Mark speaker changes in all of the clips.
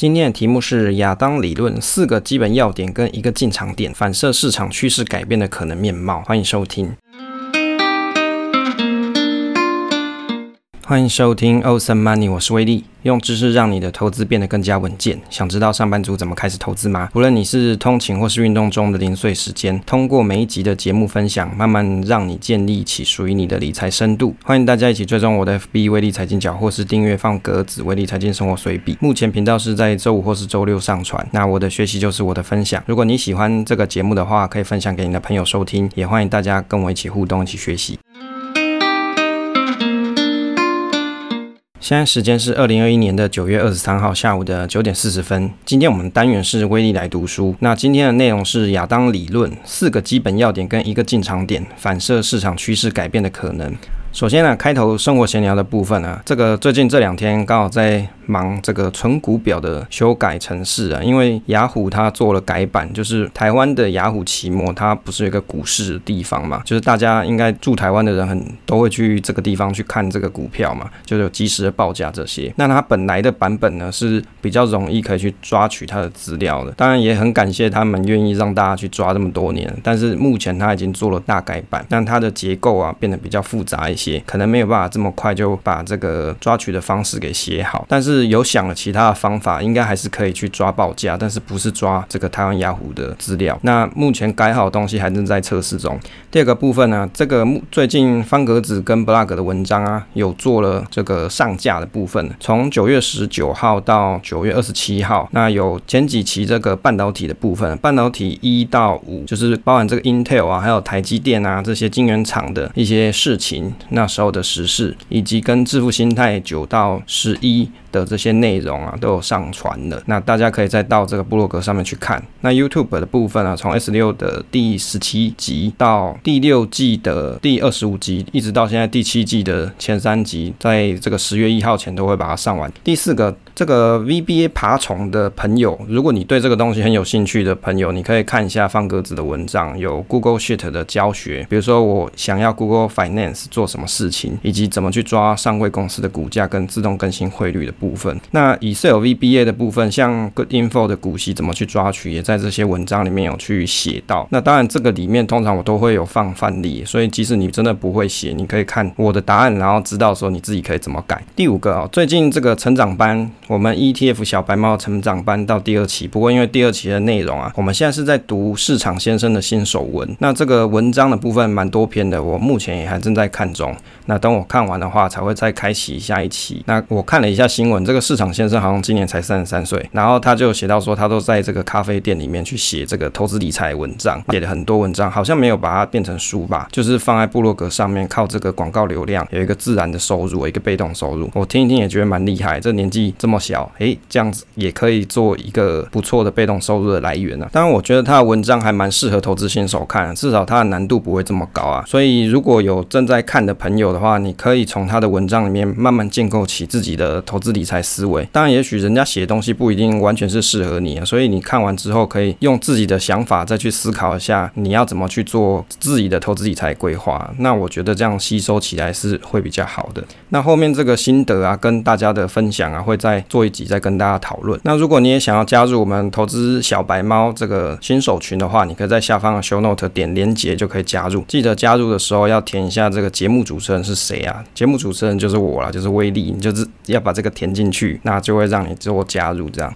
Speaker 1: 今天的题目是亚当理论四个基本要点跟一个进场点，反射市场趋势改变的可能面貌。欢迎收听。欢迎收听 Awesome Money，我是威利，用知识让你的投资变得更加稳健。想知道上班族怎么开始投资吗？无论你是通勤或是运动中的零碎时间，通过每一集的节目分享，慢慢让你建立起属于你的理财深度。欢迎大家一起追踪我的 FB 威利财经角，或是订阅放鸽子威利财经生活随笔。目前频道是在周五或是周六上传。那我的学习就是我的分享。如果你喜欢这个节目的话，可以分享给你的朋友收听，也欢迎大家跟我一起互动，一起学习。现在时间是二零二一年的九月二十三号下午的九点四十分。今天我们单元是威力来读书。那今天的内容是亚当理论四个基本要点跟一个进场点，反射市场趋势改变的可能。首先呢，开头生活闲聊的部分啊，这个最近这两天刚好在忙这个存股表的修改程式啊，因为雅虎它做了改版，就是台湾的雅虎奇摩，它不是有一个股市的地方嘛，就是大家应该住台湾的人很都会去这个地方去看这个股票嘛，就有及时的报价这些。那它本来的版本呢是比较容易可以去抓取它的资料的，当然也很感谢他们愿意让大家去抓这么多年，但是目前它已经做了大改版，但它的结构啊变得比较复杂一。些可能没有办法这么快就把这个抓取的方式给写好，但是有想了其他的方法，应该还是可以去抓报价，但是不是抓这个台湾雅虎的资料。那目前改好东西还正在测试中。第二个部分呢，这个最近方格子跟 blog 的文章啊，有做了这个上架的部分，从九月十九号到九月二十七号，那有前几期这个半导体的部分，半导体一到五就是包含这个 Intel 啊，还有台积电啊这些晶圆厂的一些事情。那时候的时事，以及跟致富心态九到十一的这些内容啊，都有上传了。那大家可以再到这个部落格上面去看。那 YouTube 的部分啊，从 S 六的第十七集到第六季的第二十五集，一直到现在第七季的前三集，在这个十月一号前都会把它上完。第四个，这个 VBA 爬虫的朋友，如果你对这个东西很有兴趣的朋友，你可以看一下方格子的文章，有 Google Sheet 的教学。比如说，我想要 Google Finance 做什么事情，以及怎么去抓上柜公司的股价跟自动更新汇率的部分。那 Excel VBA 的部分，像 Good Info 的股息怎么去抓取，也在这些文章里面有去写到。那当然，这个里面通常我都会有放范例，所以即使你真的不会写，你可以看我的答案，然后知道说你自己可以怎么改。第五个啊，最近这个成长班，我们 ETF 小白猫成长班到第二期，不过因为第二期的内容啊，我们现在是在读市场先生的新手文，那这个文章的部分蛮多篇的，我目前也还正在看中。那等我看完的话，才会再开启下一期。那我看了一下新闻，这个市场先生好像今年才三十三岁，然后他就写到说，他都在这个咖啡店里面去写这个投资理财文章，写了很多文章，好像没有把它变成书吧，就是放在部落格上面，靠这个广告流量有一个自然的收入，一个被动收入。我听一听也觉得蛮厉害，这年纪这么小，诶，这样子也可以做一个不错的被动收入的来源啊。当然，我觉得他的文章还蛮适合投资新手看，至少他的难度不会这么高啊。所以如果有正在看的朋友的话，你可以从他的文章里面慢慢建构起自己的投资理财思维。当然，也许人家写的东西不一定完全是适合你啊，所以你看完之后可以用自己的想法再去思考一下，你要怎么去做自己的投资理财规划。那我觉得这样吸收起来是会比较好的。那后面这个心得啊，跟大家的分享啊，会在做一集再跟大家讨论。那如果你也想要加入我们投资小白猫这个新手群的话，你可以在下方的 show note 点连接就可以加入。记得加入的时候要填一下这个节目主持人是谁啊？节目主持人就是我啦，就是威力，你就是要把这个填进去，那就会让你做加入这样。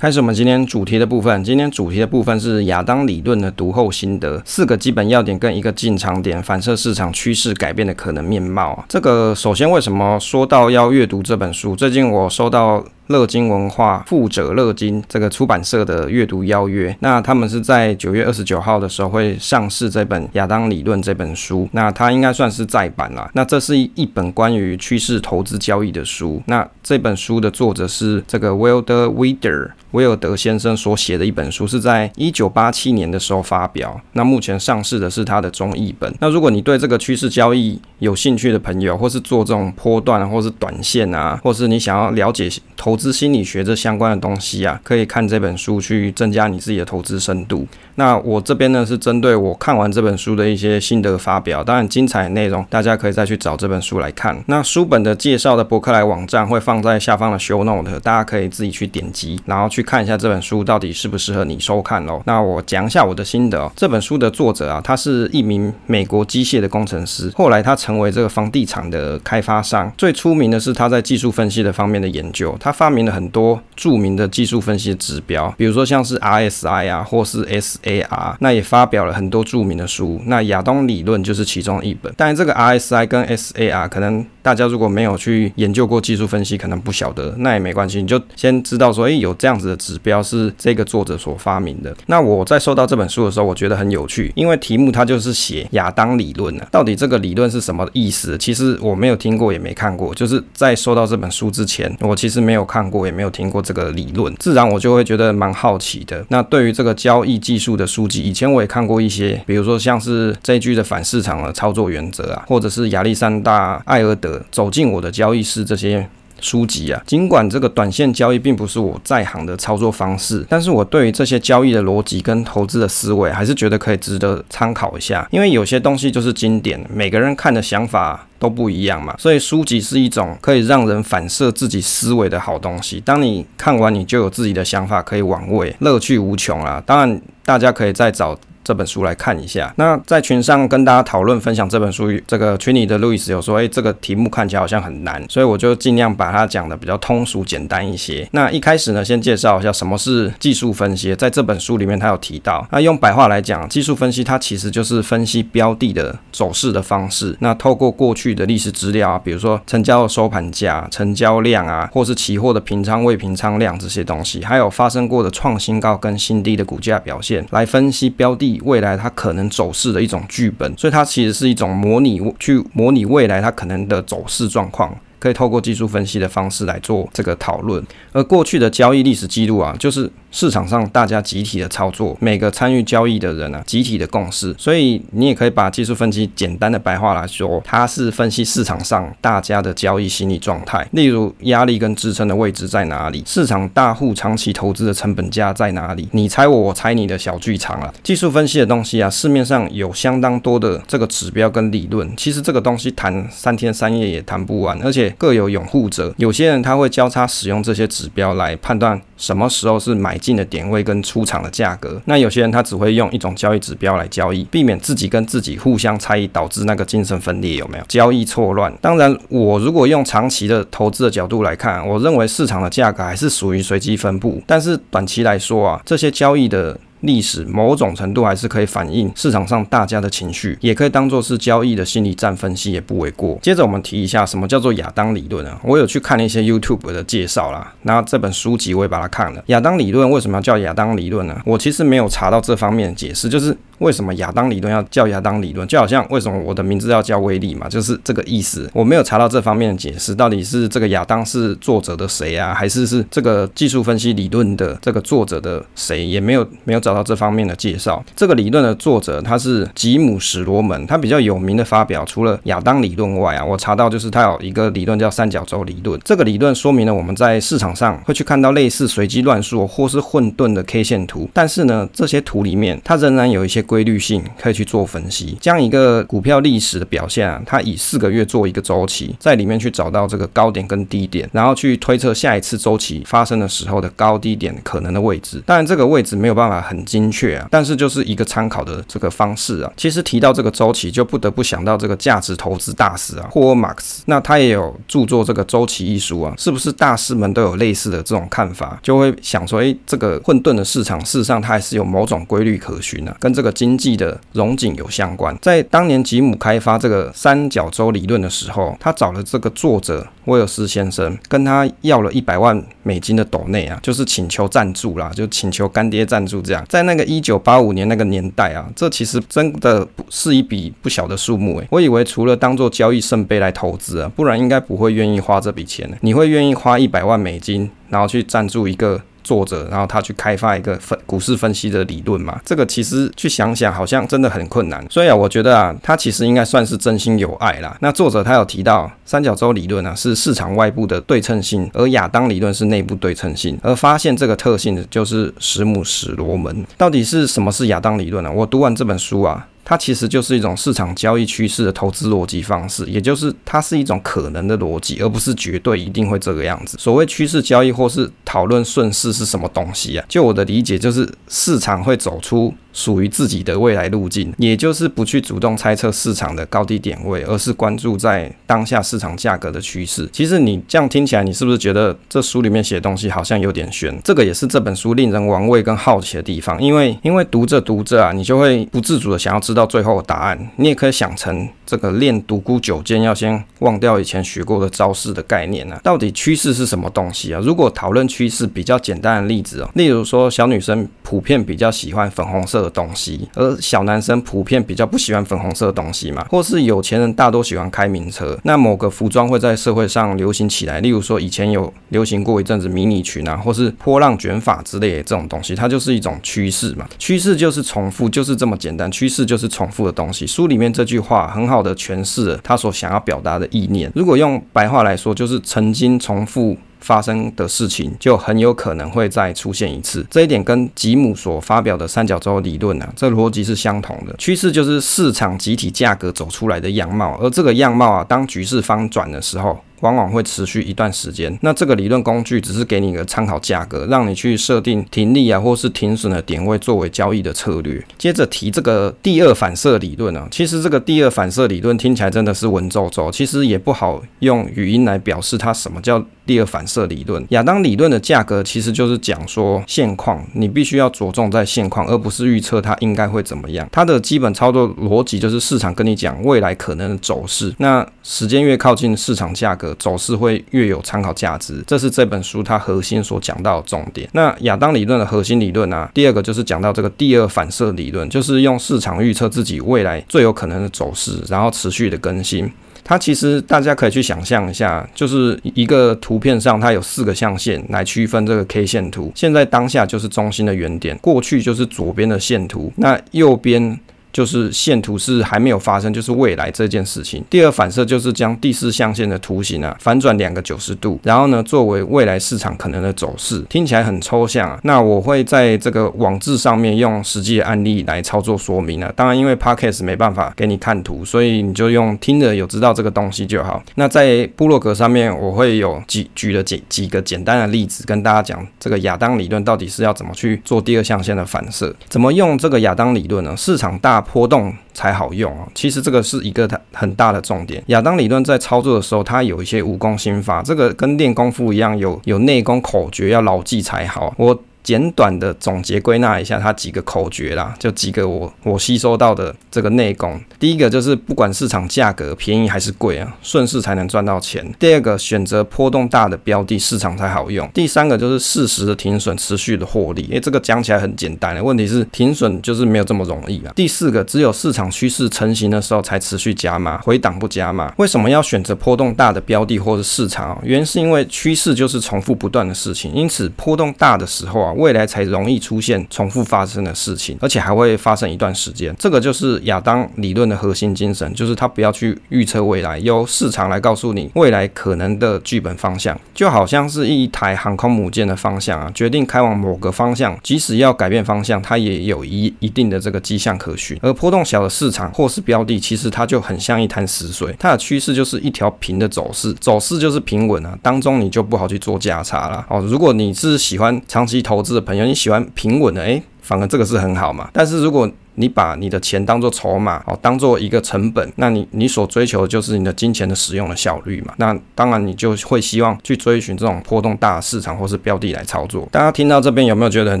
Speaker 1: 开始我们今天主题的部分。今天主题的部分是亚当理论的读后心得，四个基本要点跟一个进场点，反射市场趋势改变的可能面貌。这个首先为什么说到要阅读这本书？最近我收到。乐金文化、富者乐金这个出版社的阅读邀约，那他们是在九月二十九号的时候会上市这本《亚当理论》这本书，那它应该算是再版啦。那这是一本关于趋势投资交易的书。那这本书的作者是这个 Wilder Wilder 威尔德先生所写的一本书，是在一九八七年的时候发表。那目前上市的是他的中译本。那如果你对这个趋势交易，有兴趣的朋友，或是做这种波段，或是短线啊，或是你想要了解投资心理学这相关的东西啊，可以看这本书去增加你自己的投资深度。那我这边呢是针对我看完这本书的一些心得发表，当然精彩内容大家可以再去找这本书来看。那书本的介绍的博客来网站会放在下方的 show note，大家可以自己去点击，然后去看一下这本书到底适不适合你收看喽。那我讲一下我的心得哦。这本书的作者啊，他是一名美国机械的工程师，后来他成为这个房地产的开发商。最出名的是他在技术分析的方面的研究，他发明了很多著名的技术分析的指标，比如说像是 RSI 啊，或是 S A.R. 那也发表了很多著名的书。那亚当理论就是其中一本。但是这个 RSI 跟 SAR 可能大家如果没有去研究过技术分析，可能不晓得，那也没关系，你就先知道说，哎，有这样子的指标是这个作者所发明的。那我在收到这本书的时候，我觉得很有趣，因为题目它就是写亚当理论啊，到底这个理论是什么意思？其实我没有听过，也没看过，就是在收到这本书之前，我其实没有看过，也没有听过这个理论，自然我就会觉得蛮好奇的。那对于这个交易技术的书籍，以前我也看过一些，比如说像是 JG 的反市场的操作原则啊，或者是亚历山大艾尔德走进我的交易室这些。书籍啊，尽管这个短线交易并不是我在行的操作方式，但是我对于这些交易的逻辑跟投资的思维，还是觉得可以值得参考一下。因为有些东西就是经典，每个人看的想法都不一样嘛，所以书籍是一种可以让人反射自己思维的好东西。当你看完，你就有自己的想法可以玩味，乐趣无穷啊。当然，大家可以再找。这本书来看一下。那在群上跟大家讨论分享这本书，这个群里的路易斯有说，哎，这个题目看起来好像很难，所以我就尽量把它讲的比较通俗简单一些。那一开始呢，先介绍一下什么是技术分析。在这本书里面，他有提到，那用白话来讲，技术分析它其实就是分析标的的走势的方式。那透过过去的历史资料啊，比如说成交的收盘价、成交量啊，或是期货的平仓未平仓量这些东西，还有发生过的创新高跟新低的股价表现，来分析标的。未来它可能走势的一种剧本，所以它其实是一种模拟，去模拟未来它可能的走势状况。可以透过技术分析的方式来做这个讨论，而过去的交易历史记录啊，就是市场上大家集体的操作，每个参与交易的人啊，集体的共识。所以你也可以把技术分析简单的白话来说，它是分析市场上大家的交易心理状态，例如压力跟支撑的位置在哪里，市场大户长期投资的成本价在哪里，你猜我，我猜你的小剧场啊。技术分析的东西啊，市面上有相当多的这个指标跟理论，其实这个东西谈三天三夜也谈不完，而且。各有拥护者，有些人他会交叉使用这些指标来判断什么时候是买进的点位跟出场的价格。那有些人他只会用一种交易指标来交易，避免自己跟自己互相猜疑，导致那个精神分裂，有没有？交易错乱。当然，我如果用长期的投资的角度来看，我认为市场的价格还是属于随机分布。但是短期来说啊，这些交易的。历史某种程度还是可以反映市场上大家的情绪，也可以当做是交易的心理战分析，也不为过。接着我们提一下什么叫做亚当理论啊？我有去看了一些 YouTube 的介绍啦，那这本书籍我也把它看了。亚当理论为什么要叫亚当理论呢？我其实没有查到这方面的解释，就是。为什么亚当理论要叫亚当理论？就好像为什么我的名字要叫威力嘛，就是这个意思。我没有查到这方面的解释，到底是这个亚当是作者的谁啊，还是是这个技术分析理论的这个作者的谁？也没有没有找到这方面的介绍。这个理论的作者他是吉姆史罗门，他比较有名的发表，除了亚当理论外啊，我查到就是他有一个理论叫三角洲理论。这个理论说明了我们在市场上会去看到类似随机乱数或是混沌的 K 线图，但是呢，这些图里面它仍然有一些。规律性可以去做分析，将一个股票历史的表现啊，它以四个月做一个周期，在里面去找到这个高点跟低点，然后去推测下一次周期发生的时候的高低点可能的位置。当然，这个位置没有办法很精确啊，但是就是一个参考的这个方式啊。其实提到这个周期，就不得不想到这个价值投资大师啊，霍尔马克斯。那他也有著作这个周期一书啊，是不是大师们都有类似的这种看法？就会想说，诶，这个混沌的市场，事实上它还是有某种规律可循啊，跟这个。经济的融景有相关。在当年吉姆开发这个三角洲理论的时候，他找了这个作者威尔斯先生，跟他要了一百万美金的斗内啊，就是请求赞助啦，就请求干爹赞助这样。在那个一九八五年那个年代啊，这其实真的是一笔不小的数目诶。我以为除了当做交易圣杯来投资啊，不然应该不会愿意花这笔钱。你会愿意花一百万美金，然后去赞助一个作者，然后他去开发一个分股市分析的理论嘛？这个其实去想想，好像真的很困难。所以啊，我觉得啊，他其实应该算是真心有爱啦。那作者他有提到，三角洲理论啊是市场外部的对称性，而亚当理论是内部对称性。而发现这个特性的就是史姆史罗门。到底是什么是亚当理论呢？我读完这本书啊。它其实就是一种市场交易趋势的投资逻辑方式，也就是它是一种可能的逻辑，而不是绝对一定会这个样子。所谓趋势交易或是讨论顺势是什么东西啊？就我的理解，就是市场会走出属于自己的未来路径，也就是不去主动猜测市场的高低点位，而是关注在当下市场价格的趋势。其实你这样听起来，你是不是觉得这书里面写的东西好像有点悬？这个也是这本书令人玩味跟好奇的地方，因为因为读着读着啊，你就会不自主的想要知道最后的答案。你也可以想成这个练独孤九剑要先忘掉以前学过的招式的概念啊。到底趋势是什么东西啊？如果讨论趋势，比较简单的例子哦，例如说小女生普遍比较喜欢粉红色的东西，而小男生普遍比较不喜欢粉红色的东西嘛，或是有钱人大多喜欢开名车，那某个服装会在社会上流行起来，例如说以前有流行过一阵子迷你裙啊，或是波浪卷发之类的这种东西，它就是一种趋势嘛。趋势就是重复，就是这么简单，趋势就是重复的东西。书里面这句话很好的诠释了他所想要表达的意念。如果用白话来说，就是曾经重复。发生的事情就很有可能会再出现一次，这一点跟吉姆所发表的三角洲理论啊，这逻辑是相同的。趋势就是市场集体价格走出来的样貌，而这个样貌啊，当局势翻转的时候。往往会持续一段时间。那这个理论工具只是给你一个参考价格，让你去设定停利啊，或是停损的点位作为交易的策略。接着提这个第二反射理论啊，其实这个第二反射理论听起来真的是文绉绉，其实也不好用语音来表示它什么叫第二反射理论。亚当理论的价格其实就是讲说现况，你必须要着重在现况，而不是预测它应该会怎么样。它的基本操作逻辑就是市场跟你讲未来可能的走势，那时间越靠近市场价格。走势会越有参考价值，这是这本书它核心所讲到的重点。那亚当理论的核心理论啊，第二个就是讲到这个第二反射理论，就是用市场预测自己未来最有可能的走势，然后持续的更新。它其实大家可以去想象一下，就是一个图片上它有四个象限来区分这个 K 线图，现在当下就是中心的原点，过去就是左边的线图，那右边。就是线图是还没有发生，就是未来这件事情。第二反射就是将第四象限的图形啊反转两个九十度，然后呢作为未来市场可能的走势。听起来很抽象啊，那我会在这个网志上面用实际的案例来操作说明啊。当然，因为 Podcast 没办法给你看图，所以你就用听的有知道这个东西就好。那在部落格上面，我会有举举了几几个简单的例子，跟大家讲这个亚当理论到底是要怎么去做第二象限的反射，怎么用这个亚当理论呢？市场大。波动才好用啊！其实这个是一个很大的重点。亚当理论在操作的时候，它有一些武功心法，这个跟练功夫一样，有有内功口诀要牢记才好。我。简短的总结归纳一下，它几个口诀啦，就几个我我吸收到的这个内功。第一个就是不管市场价格便宜还是贵啊，顺势才能赚到钱。第二个选择波动大的标的，市场才好用。第三个就是适时的停损，持续的获利。诶，这个讲起来很简单的，问题是停损就是没有这么容易啊。第四个，只有市场趋势成型的时候才持续加码，回档不加码。为什么要选择波动大的标的或者市场？原因是因为趋势就是重复不断的事情，因此波动大的时候啊。未来才容易出现重复发生的事情，而且还会发生一段时间。这个就是亚当理论的核心精神，就是他不要去预测未来，由市场来告诉你未来可能的剧本方向，就好像是一台航空母舰的方向啊，决定开往某个方向，即使要改变方向，它也有一一定的这个迹象可循。而波动小的市场或是标的，其实它就很像一潭死水，它的趋势就是一条平的走势，走势就是平稳啊，当中你就不好去做价差了哦。如果你是喜欢长期投投资，的朋友，你喜欢平稳的，诶，反而这个是很好嘛。但是如果你把你的钱当做筹码，哦，当做一个成本，那你你所追求的就是你的金钱的使用的效率嘛。那当然你就会希望去追寻这种波动大市场或是标的来操作。大家听到这边有没有觉得很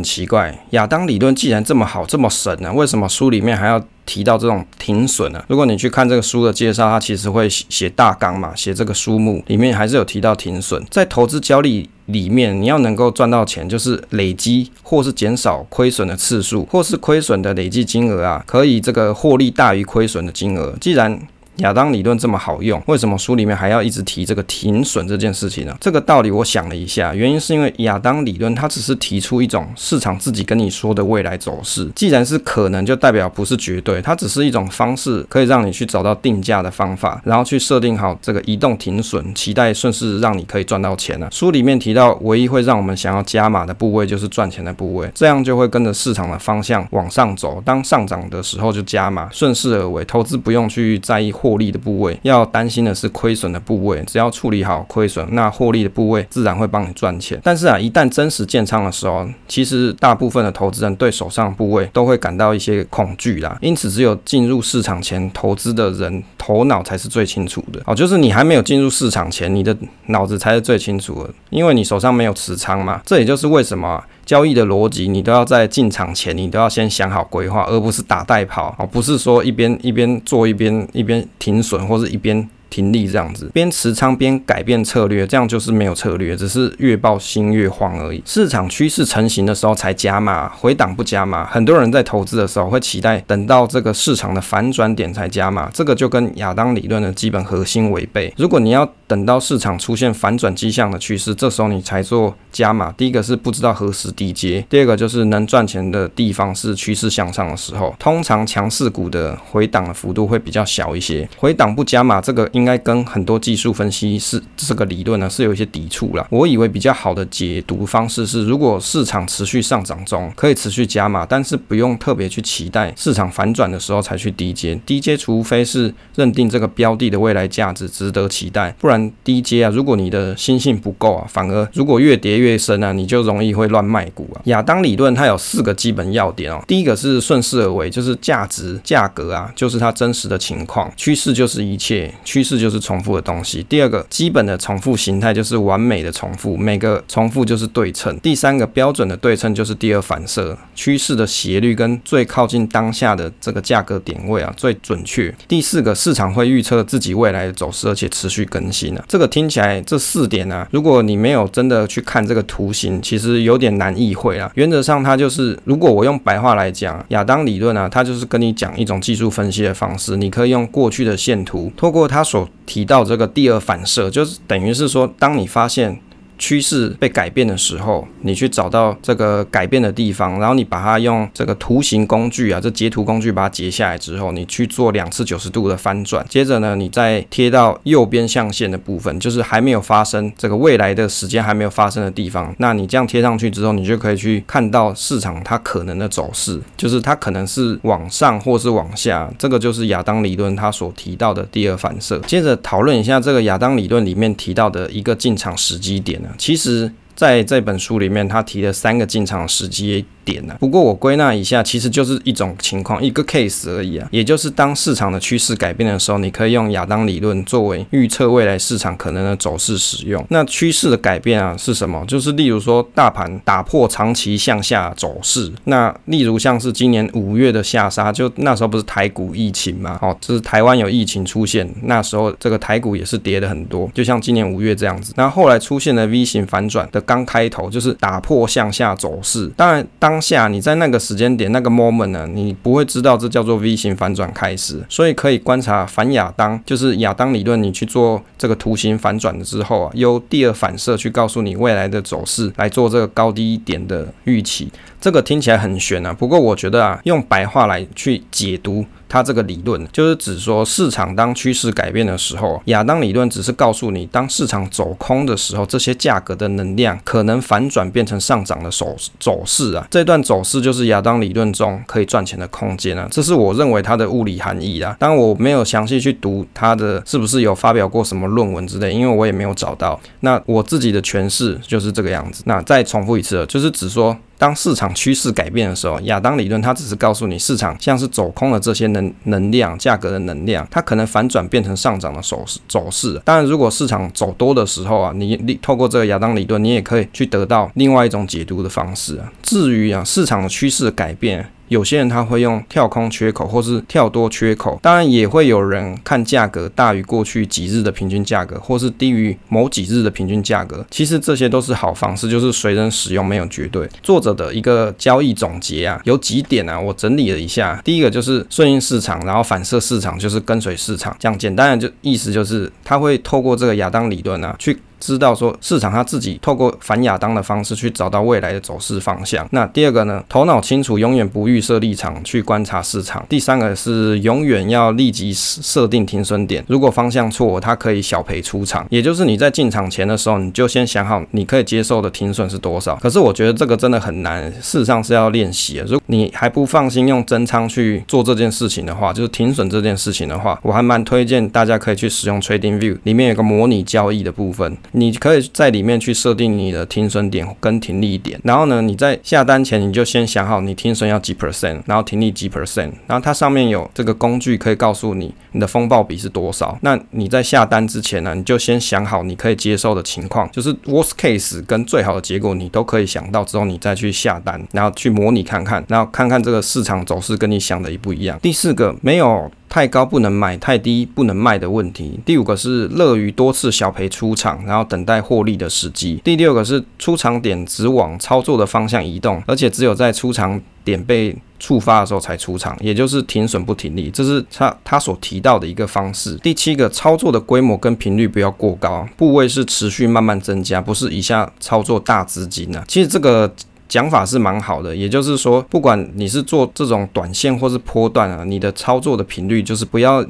Speaker 1: 奇怪？亚当理论既然这么好这么神呢，为什么书里面还要提到这种停损呢？如果你去看这个书的介绍，它其实会写大纲嘛，写这个书目里面还是有提到停损，在投资交易。里面你要能够赚到钱，就是累积或是减少亏损的次数，或是亏损的累计金额啊，可以这个获利大于亏损的金额。既然亚当理论这么好用，为什么书里面还要一直提这个停损这件事情呢？这个道理我想了一下，原因是因为亚当理论它只是提出一种市场自己跟你说的未来走势，既然是可能，就代表不是绝对，它只是一种方式，可以让你去找到定价的方法，然后去设定好这个移动停损，期待顺势让你可以赚到钱啊。书里面提到，唯一会让我们想要加码的部位就是赚钱的部位，这样就会跟着市场的方向往上走，当上涨的时候就加码，顺势而为，投资不用去在意获利的部位，要担心的是亏损的部位，只要处理好亏损，那获利的部位自然会帮你赚钱。但是啊，一旦真实建仓的时候，其实大部分的投资人对手上的部位都会感到一些恐惧啦。因此，只有进入市场前投资的人，头脑才是最清楚的。哦，就是你还没有进入市场前，你的脑子才是最清楚的，因为你手上没有持仓嘛。这也就是为什么交易的逻辑，你都要在进场前，你都要先想好规划，而不是打带跑。哦，不是说一边一边做一边一边停损，或是一边。停利这样子，边持仓边改变策略，这样就是没有策略，只是越抱心越慌而已。市场趋势成型的时候才加码，回档不加码。很多人在投资的时候会期待等到这个市场的反转点才加码，这个就跟亚当理论的基本核心违背。如果你要等到市场出现反转迹象的趋势，这时候你才做加码，第一个是不知道何时低接，第二个就是能赚钱的地方是趋势向上的时候。通常强势股的回档的幅度会比较小一些，回档不加码这个。应该跟很多技术分析是这个理论呢是有一些抵触啦。我以为比较好的解读方式是，如果市场持续上涨中，可以持续加码，但是不用特别去期待市场反转的时候才去低阶。低阶除非是认定这个标的的未来价值值得期待，不然低阶啊，如果你的心性不够啊，反而如果越跌越深啊，你就容易会乱卖股啊。亚当理论它有四个基本要点哦，第一个是顺势而为，就是价值价格啊，就是它真实的情况，趋势就是一切趋势。就是重复的东西。第二个基本的重复形态就是完美的重复，每个重复就是对称。第三个标准的对称就是第二反射，趋势的斜率跟最靠近当下的这个价格点位啊最准确。第四个市场会预测自己未来的走势，而且持续更新啊。这个听起来这四点啊，如果你没有真的去看这个图形，其实有点难意会啊。原则上它就是，如果我用白话来讲，亚当理论啊，它就是跟你讲一种技术分析的方式，你可以用过去的线图，透过它所提到这个第二反射，就是等于是说，当你发现。趋势被改变的时候，你去找到这个改变的地方，然后你把它用这个图形工具啊，这截图工具把它截下来之后，你去做两次九十度的翻转，接着呢，你再贴到右边象限的部分，就是还没有发生这个未来的时间还没有发生的地方。那你这样贴上去之后，你就可以去看到市场它可能的走势，就是它可能是往上或是往下，这个就是亚当理论它所提到的第二反射。接着讨论一下这个亚当理论里面提到的一个进场时机点。其实，在这本书里面，他提了三个进场时机点呢。不过我归纳一下，其实就是一种情况，一个 case 而已啊。也就是当市场的趋势改变的时候，你可以用亚当理论作为预测未来市场可能的走势使用。那趋势的改变啊是什么？就是例如说大盘打破长期向下走势。那例如像是今年五月的下杀，就那时候不是台股疫情嘛？哦，就是台湾有疫情出现，那时候这个台股也是跌的很多，就像今年五月这样子。那后来出现了 V 型反转的。刚开头就是打破向下走势，当然当当下你在那个时间点那个 moment 呢，你不会知道这叫做 V 型反转开始，所以可以观察反亚当，就是亚当理论，你去做这个图形反转了之后啊，由第二反射去告诉你未来的走势，来做这个高低点的预期。这个听起来很玄啊，不过我觉得啊，用白话来去解读。它这个理论就是指说，市场当趋势改变的时候，亚当理论只是告诉你，当市场走空的时候，这些价格的能量可能反转变成上涨的走走势啊。这段走势就是亚当理论中可以赚钱的空间啊。这是我认为它的物理含义啊。当然我没有详细去读它的是不是有发表过什么论文之类，因为我也没有找到。那我自己的诠释就是这个样子。那再重复一次，就是指说。当市场趋势改变的时候，亚当理论它只是告诉你，市场像是走空了这些能能量、价格的能量，它可能反转变成上涨的走势走势。当然，如果市场走多的时候啊，你你透过这个亚当理论，你也可以去得到另外一种解读的方式啊。至于啊，市场的趋势改变。有些人他会用跳空缺口或是跳多缺口，当然也会有人看价格大于过去几日的平均价格，或是低于某几日的平均价格。其实这些都是好方式，就是随人使用，没有绝对。作者的一个交易总结啊，有几点啊，我整理了一下。第一个就是顺应市场，然后反射市场就是跟随市场。讲简单的就意思就是，他会透过这个亚当理论啊去。知道说市场他自己透过反亚当的方式去找到未来的走势方向。那第二个呢，头脑清楚，永远不预设立场去观察市场。第三个是永远要立即设定停损点，如果方向错，他可以小赔出场。也就是你在进场前的时候，你就先想好你可以接受的停损是多少。可是我觉得这个真的很难，事实上是要练习。如果你还不放心用增仓去做这件事情的话，就是停损这件事情的话，我还蛮推荐大家可以去使用 Trading View，里面有个模拟交易的部分。你可以在里面去设定你的停损点跟停利点，然后呢，你在下单前你就先想好你停损要几 percent，然后停利几 percent，然后它上面有这个工具可以告诉你你的风暴比是多少。那你在下单之前呢，你就先想好你可以接受的情况，就是 worst case 跟最好的结果你都可以想到之后，你再去下单，然后去模拟看看，然后看看这个市场走势跟你想的一不一样。第四个，没有。太高不能买，太低不能卖的问题。第五个是乐于多次小赔出场，然后等待获利的时机。第六个是出场点只往操作的方向移动，而且只有在出场点被触发的时候才出场，也就是停损不停利，这是他他所提到的一个方式。第七个，操作的规模跟频率不要过高，部位是持续慢慢增加，不是一下操作大资金啊。其实这个。讲法是蛮好的，也就是说，不管你是做这种短线或是波段啊，你的操作的频率就是不要。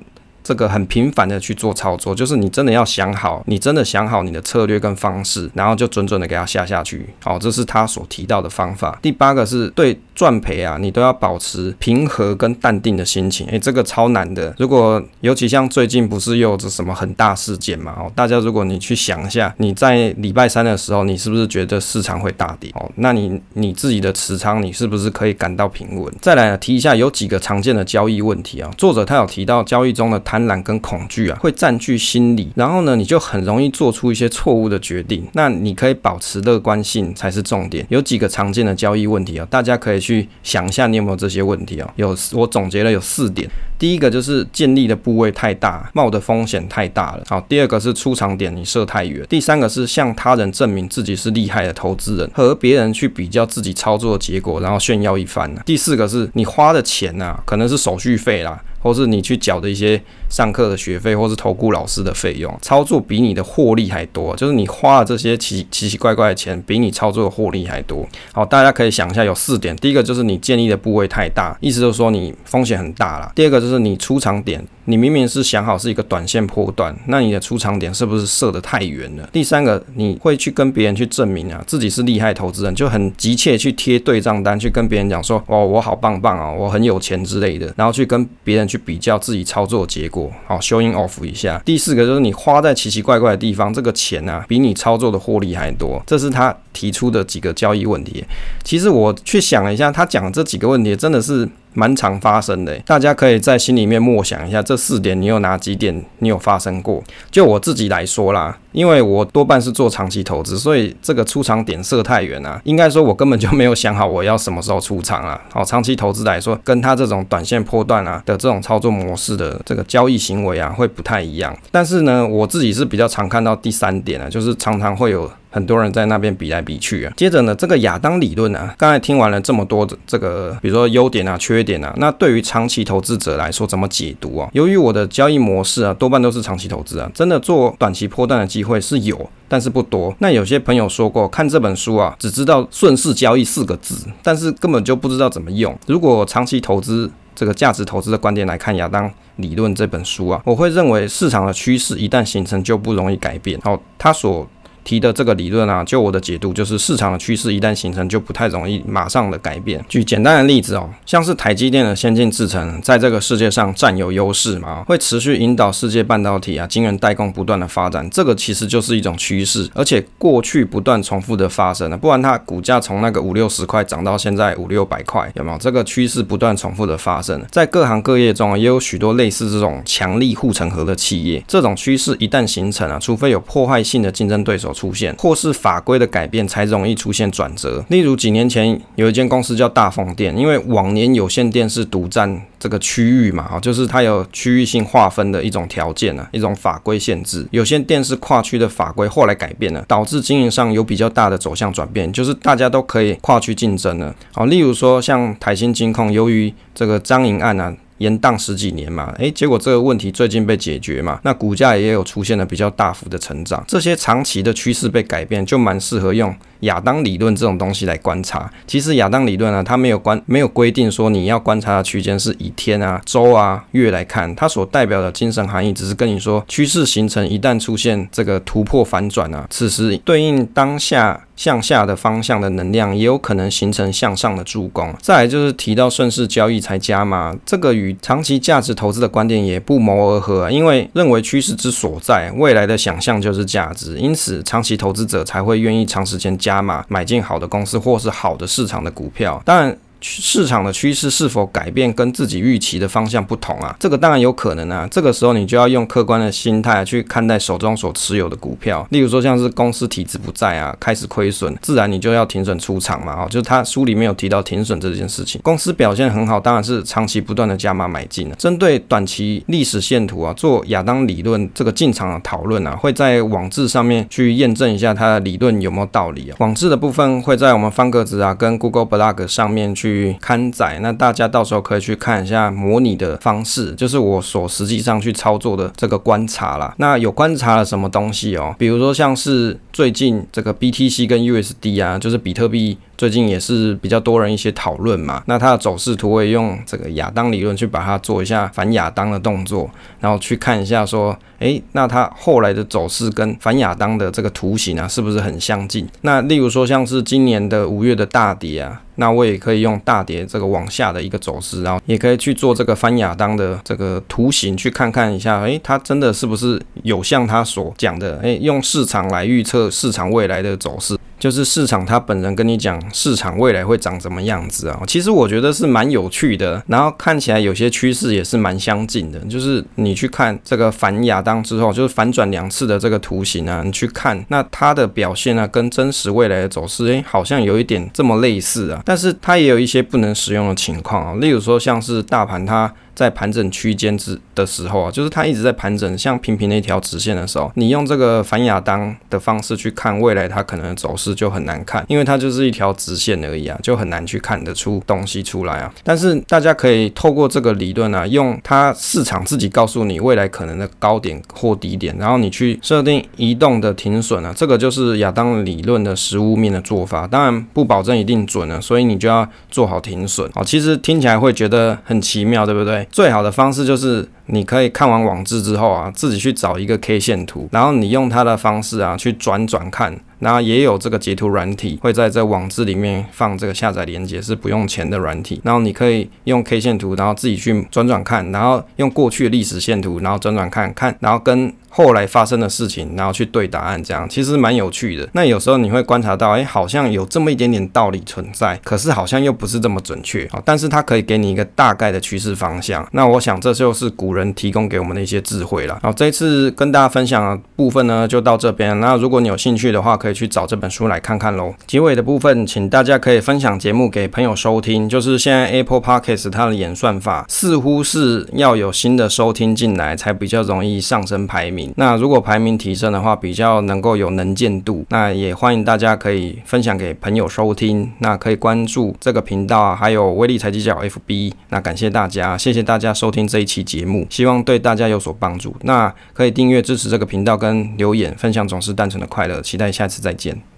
Speaker 1: 这个很频繁的去做操作，就是你真的要想好，你真的想好你的策略跟方式，然后就准准的给它下下去。好，这是他所提到的方法。第八个是对赚赔啊，你都要保持平和跟淡定的心情。诶，这个超难的。如果尤其像最近不是又有这什么很大事件嘛？哦，大家如果你去想一下，你在礼拜三的时候，你是不是觉得市场会大跌？哦，那你你自己的持仓，你是不是可以感到平稳？再来提一下，有几个常见的交易问题啊。作者他有提到交易中的贪贪婪跟恐惧啊，会占据心理，然后呢，你就很容易做出一些错误的决定。那你可以保持乐观性才是重点。有几个常见的交易问题啊，大家可以去想一下，你有没有这些问题啊？有，我总结了有四点。第一个就是建立的部位太大，冒的风险太大了。好，第二个是出场点你设太远。第三个是向他人证明自己是厉害的投资人，和别人去比较自己操作的结果，然后炫耀一番。第四个是你花的钱啊，可能是手续费啦。或是你去缴的一些上课的学费，或是投顾老师的费用，操作比你的获利还多，就是你花了这些奇奇奇怪怪的钱，比你操作的获利还多。好，大家可以想一下，有四点，第一个就是你建立的部位太大，意思就是说你风险很大啦。第二个是就是你出场点。你明明是想好是一个短线波段，那你的出场点是不是设得太远了？第三个，你会去跟别人去证明啊，自己是厉害投资人，就很急切去贴对账单，去跟别人讲说，哦，我好棒棒啊，我很有钱之类的，然后去跟别人去比较自己操作结果，好，showing off 一下。第四个就是你花在奇奇怪怪的地方，这个钱啊，比你操作的获利还多，这是他提出的几个交易问题。其实我去想了一下，他讲这几个问题真的是。蛮常发生的，大家可以在心里面默想一下，这四点你有哪几点你有发生过？就我自己来说啦，因为我多半是做长期投资，所以这个出场点设太远啊，应该说我根本就没有想好我要什么时候出场啊。好，长期投资来说，跟他这种短线波段啊的这种操作模式的这个交易行为啊，会不太一样。但是呢，我自己是比较常看到第三点啊，就是常常会有。很多人在那边比来比去啊。接着呢，这个亚当理论啊，刚才听完了这么多这个，比如说优点啊、缺点啊，那对于长期投资者来说怎么解读啊？由于我的交易模式啊，多半都是长期投资啊，真的做短期波段的机会是有，但是不多。那有些朋友说过，看这本书啊，只知道顺势交易四个字，但是根本就不知道怎么用。如果长期投资这个价值投资的观点来看亚当理论这本书啊，我会认为市场的趋势一旦形成就不容易改变。好，他所提的这个理论啊，就我的解读就是市场的趋势一旦形成，就不太容易马上的改变。举简单的例子哦，像是台积电的先进制程，在这个世界上占有优势嘛，会持续引导世界半导体啊晶圆代工不断的发展，这个其实就是一种趋势，而且过去不断重复的发生了，不然它股价从那个五六十块涨到现在五六百块，有没有？这个趋势不断重复的发生，在各行各业中也有许多类似这种强力护城河的企业，这种趋势一旦形成啊，除非有破坏性的竞争对手。出现，或是法规的改变才容易出现转折。例如几年前有一间公司叫大凤电，因为往年有线电视独占这个区域嘛，就是它有区域性划分的一种条件啊，一种法规限制。有线电视跨区的法规后来改变了，导致经营上有比较大的走向转变，就是大家都可以跨区竞争了。好，例如说像台新金控，由于这个彰银案啊。延宕十几年嘛，诶，结果这个问题最近被解决嘛，那股价也有出现了比较大幅的成长。这些长期的趋势被改变，就蛮适合用亚当理论这种东西来观察。其实亚当理论啊，它没有关没有规定说你要观察的区间是以天啊、周啊、月来看，它所代表的精神含义只是跟你说，趋势形成一旦出现这个突破反转啊，此时对应当下。向下的方向的能量也有可能形成向上的助攻。再来就是提到顺势交易才加码，这个与长期价值投资的观点也不谋而合啊，因为认为趋势之所在，未来的想象就是价值，因此长期投资者才会愿意长时间加码买进好的公司或是好的市场的股票。当然。市场的趋势是否改变跟自己预期的方向不同啊？这个当然有可能啊。这个时候你就要用客观的心态去看待手中所持有的股票。例如说像是公司体质不在啊，开始亏损，自然你就要停损出场嘛。哦，就是他书里面有提到停损这件事情。公司表现很好，当然是长期不断的加码买进了。针对短期历史线图啊，做亚当理论这个进场的讨论啊，会在网志上面去验证一下它的理论有没有道理啊。网志的部分会在我们方格子啊跟 Google Blog 上面去。去刊载，那大家到时候可以去看一下模拟的方式，就是我所实际上去操作的这个观察啦。那有观察了什么东西哦？比如说像是最近这个 BTC 跟 USD 啊，就是比特币。最近也是比较多人一些讨论嘛，那它的走势图我也用这个亚当理论去把它做一下反亚当的动作，然后去看一下说，诶，那它后来的走势跟反亚当的这个图形啊，是不是很相近？那例如说像是今年的五月的大跌啊，那我也可以用大跌这个往下的一个走势，然后也可以去做这个反亚当的这个图形，去看看一下，诶，它真的是不是有像他所讲的，诶，用市场来预测市场未来的走势。就是市场它本人跟你讲市场未来会长什么样子啊？其实我觉得是蛮有趣的，然后看起来有些趋势也是蛮相近的。就是你去看这个反亚当之后，就是反转两次的这个图形啊，你去看那它的表现呢，跟真实未来的走势，诶，好像有一点这么类似啊。但是它也有一些不能使用的情况啊，例如说像是大盘它。在盘整区间之的时候啊，就是它一直在盘整，像平平的一条直线的时候，你用这个反亚当的方式去看未来它可能的走势就很难看，因为它就是一条直线而已啊，就很难去看得出东西出来啊。但是大家可以透过这个理论啊，用它市场自己告诉你未来可能的高点或低点，然后你去设定移动的停损啊，这个就是亚当理论的实物面的做法，当然不保证一定准了，所以你就要做好停损啊。其实听起来会觉得很奇妙，对不对？最好的方式就是，你可以看完网志之后啊，自己去找一个 K 线图，然后你用它的方式啊去转转看。然后也有这个截图软体会在这网志里面放这个下载链接，是不用钱的软体。然后你可以用 K 线图，然后自己去转转看，然后用过去的历史线图，然后转转看看，然后跟后来发生的事情，然后去对答案，这样其实蛮有趣的。那有时候你会观察到，哎，好像有这么一点点道理存在，可是好像又不是这么准确啊。但是它可以给你一个大概的趋势方向。那我想这就是古人提供给我们的一些智慧了。好，这一次跟大家分享的部分呢，就到这边。那如果你有兴趣的话，可以。去找这本书来看看喽。结尾的部分，请大家可以分享节目给朋友收听。就是现在 Apple Podcast 它的演算法似乎是要有新的收听进来，才比较容易上升排名那如果排名提升的话，比较能够有能见度。那也欢迎大家可以分享给朋友收听。那可以关注这个频道，还有威力财经角 FB。那感谢大家，谢谢大家收听这一期节目，希望对大家有所帮助。那可以订阅支持这个频道跟留言分享，总是单纯的快乐。期待下次。再见。